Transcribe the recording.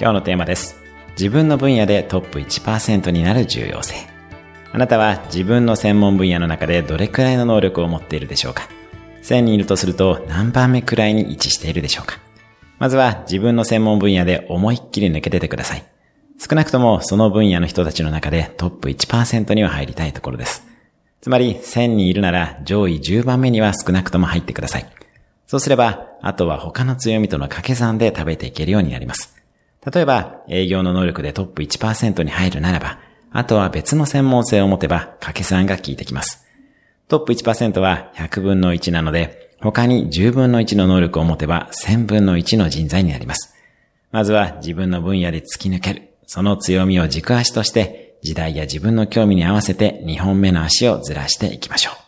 今日のテーマです。自分の分野でトップ1%になる重要性。あなたは自分の専門分野の中でどれくらいの能力を持っているでしょうか ?1000 人いるとすると何番目くらいに位置しているでしょうか？まずは自分の専門分野で思いっきり抜け出てください。少なくともその分野の人たちの中でトップ1%には入りたいところです。つまり1000人いるなら上位10番目には少なくとも入ってください。そうすれば、あとは他の強みとの掛け算で食べていけるようになります。例えば、営業の能力でトップ1%に入るならば、あとは別の専門性を持てば掛け算が効いてきます。トップ1%は100分の1なので、他に10分の1の能力を持てば1000分の1の人材になります。まずは自分の分野で突き抜ける。その強みを軸足として、時代や自分の興味に合わせて2本目の足をずらしていきましょう。